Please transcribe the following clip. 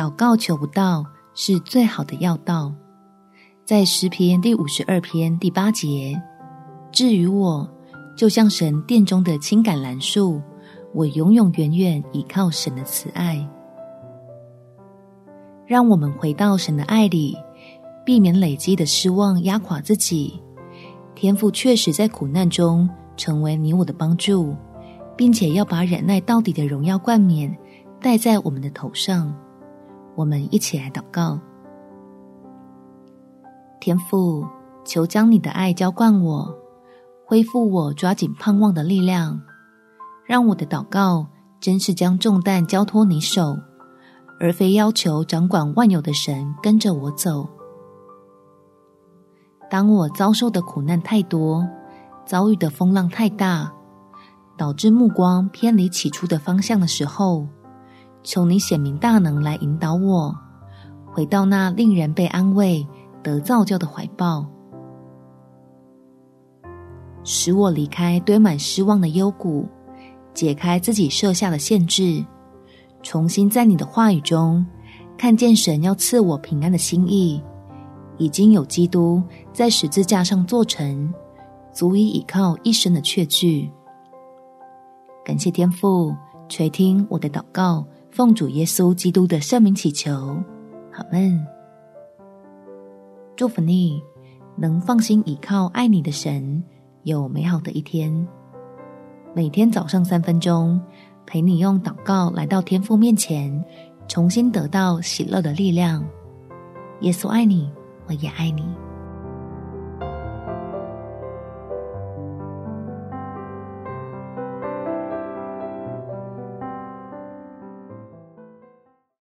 祷告求不到，是最好的要道。在诗篇第五十二篇第八节，至于我，就像神殿中的青橄榄树，我永永远远倚靠神的慈爱。让我们回到神的爱里，避免累积的失望压垮自己。天赋确实在苦难中成为你我的帮助，并且要把忍耐到底的荣耀冠冕戴在我们的头上。我们一起来祷告：天父，求将你的爱浇灌我，恢复我抓紧盼望的力量，让我的祷告真是将重担交托你手。而非要求掌管万有的神跟着我走。当我遭受的苦难太多，遭遇的风浪太大，导致目光偏离起初的方向的时候，求你显明大能来引导我，回到那令人被安慰、得造就的怀抱，使我离开堆满失望的幽谷，解开自己设下的限制。重新在你的话语中看见神要赐我平安的心意，已经有基督在十字架上做成，足以倚靠一生的确据。感谢天父垂听我的祷告，奉主耶稣基督的圣名祈求，阿们。祝福你能放心倚靠爱你的神，有美好的一天。每天早上三分钟。陪你用祷告来到天父面前，重新得到喜乐的力量。耶稣爱你，我也爱你。